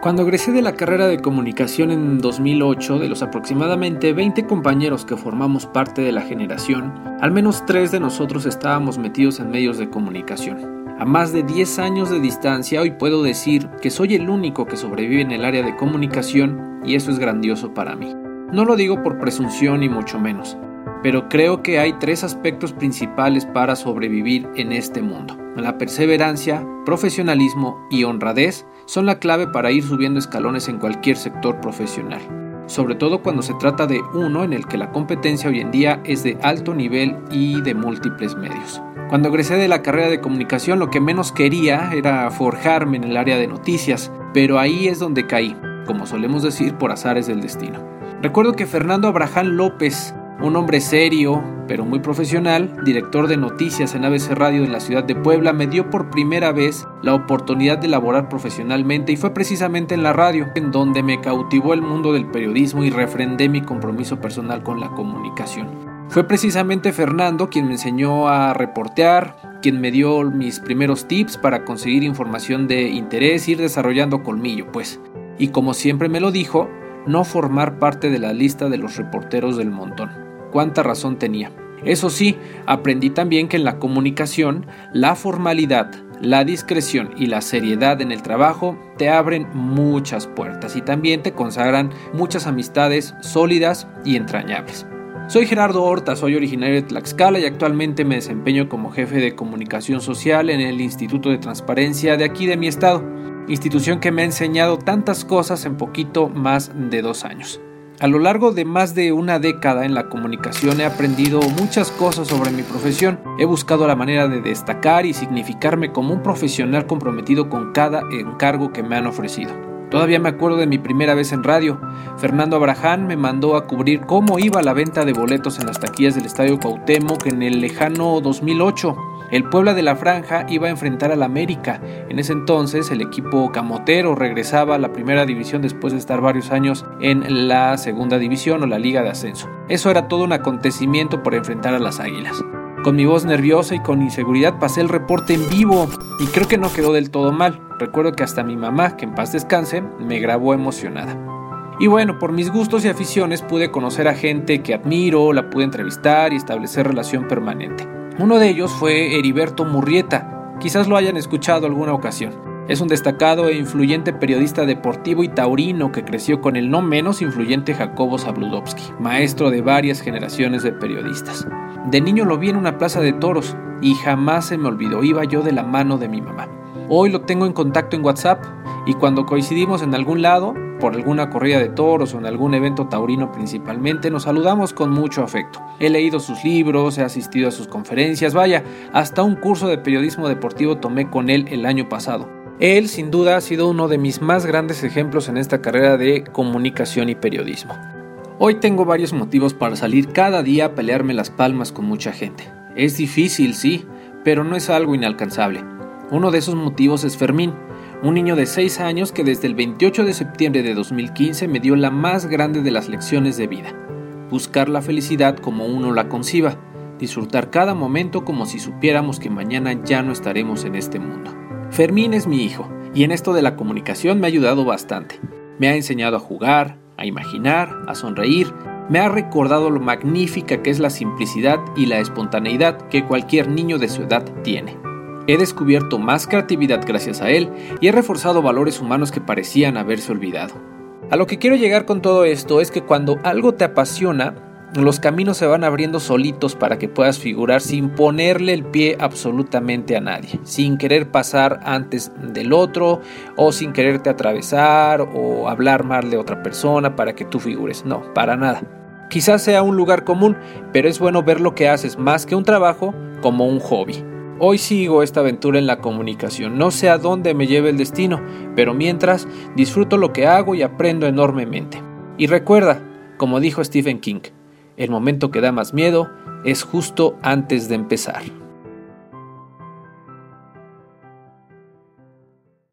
Cuando egresé de la carrera de comunicación en 2008, de los aproximadamente 20 compañeros que formamos parte de la generación, al menos tres de nosotros estábamos metidos en medios de comunicación. A más de 10 años de distancia, hoy puedo decir que soy el único que sobrevive en el área de comunicación y eso es grandioso para mí. No lo digo por presunción ni mucho menos, pero creo que hay tres aspectos principales para sobrevivir en este mundo. La perseverancia, profesionalismo y honradez son la clave para ir subiendo escalones en cualquier sector profesional, sobre todo cuando se trata de uno en el que la competencia hoy en día es de alto nivel y de múltiples medios. Cuando egresé de la carrera de comunicación lo que menos quería era forjarme en el área de noticias, pero ahí es donde caí, como solemos decir por azares del destino. Recuerdo que Fernando Abraham López, un hombre serio, pero muy profesional, director de noticias en ABC Radio de la ciudad de Puebla, me dio por primera vez la oportunidad de laborar profesionalmente y fue precisamente en la radio, en donde me cautivó el mundo del periodismo y refrendé mi compromiso personal con la comunicación. Fue precisamente Fernando quien me enseñó a reportear, quien me dio mis primeros tips para conseguir información de interés, ir desarrollando colmillo, pues. Y como siempre me lo dijo, no formar parte de la lista de los reporteros del montón cuánta razón tenía. Eso sí, aprendí también que en la comunicación, la formalidad, la discreción y la seriedad en el trabajo te abren muchas puertas y también te consagran muchas amistades sólidas y entrañables. Soy Gerardo Horta, soy originario de Tlaxcala y actualmente me desempeño como jefe de comunicación social en el Instituto de Transparencia de aquí de mi estado, institución que me ha enseñado tantas cosas en poquito más de dos años. A lo largo de más de una década en la comunicación he aprendido muchas cosas sobre mi profesión. He buscado la manera de destacar y significarme como un profesional comprometido con cada encargo que me han ofrecido. Todavía me acuerdo de mi primera vez en radio. Fernando Abraham me mandó a cubrir cómo iba la venta de boletos en las taquillas del Estadio Cuauhtémoc en el lejano 2008. El Puebla de la Franja iba a enfrentar al América. En ese entonces el equipo camotero regresaba a la primera división después de estar varios años en la segunda división o la liga de ascenso. Eso era todo un acontecimiento por enfrentar a las Águilas. Con mi voz nerviosa y con inseguridad pasé el reporte en vivo y creo que no quedó del todo mal. Recuerdo que hasta mi mamá, que en paz descanse, me grabó emocionada. Y bueno, por mis gustos y aficiones pude conocer a gente que admiro, la pude entrevistar y establecer relación permanente. Uno de ellos fue Heriberto Murrieta, quizás lo hayan escuchado alguna ocasión. Es un destacado e influyente periodista deportivo y taurino que creció con el no menos influyente Jacobo Zabludovsky, maestro de varias generaciones de periodistas. De niño lo vi en una plaza de toros y jamás se me olvidó, iba yo de la mano de mi mamá. Hoy lo tengo en contacto en WhatsApp y cuando coincidimos en algún lado, por alguna corrida de toros o en algún evento taurino principalmente, nos saludamos con mucho afecto. He leído sus libros, he asistido a sus conferencias, vaya, hasta un curso de periodismo deportivo tomé con él el año pasado. Él sin duda ha sido uno de mis más grandes ejemplos en esta carrera de comunicación y periodismo. Hoy tengo varios motivos para salir cada día a pelearme las palmas con mucha gente. Es difícil, sí, pero no es algo inalcanzable. Uno de esos motivos es Fermín, un niño de 6 años que desde el 28 de septiembre de 2015 me dio la más grande de las lecciones de vida. Buscar la felicidad como uno la conciba, disfrutar cada momento como si supiéramos que mañana ya no estaremos en este mundo. Fermín es mi hijo, y en esto de la comunicación me ha ayudado bastante. Me ha enseñado a jugar, a imaginar, a sonreír, me ha recordado lo magnífica que es la simplicidad y la espontaneidad que cualquier niño de su edad tiene. He descubierto más creatividad gracias a él y he reforzado valores humanos que parecían haberse olvidado. A lo que quiero llegar con todo esto es que cuando algo te apasiona, los caminos se van abriendo solitos para que puedas figurar sin ponerle el pie absolutamente a nadie, sin querer pasar antes del otro o sin quererte atravesar o hablar mal de otra persona para que tú figures. No, para nada. Quizás sea un lugar común, pero es bueno ver lo que haces más que un trabajo como un hobby. Hoy sigo esta aventura en la comunicación, no sé a dónde me lleve el destino, pero mientras disfruto lo que hago y aprendo enormemente. Y recuerda, como dijo Stephen King, el momento que da más miedo es justo antes de empezar.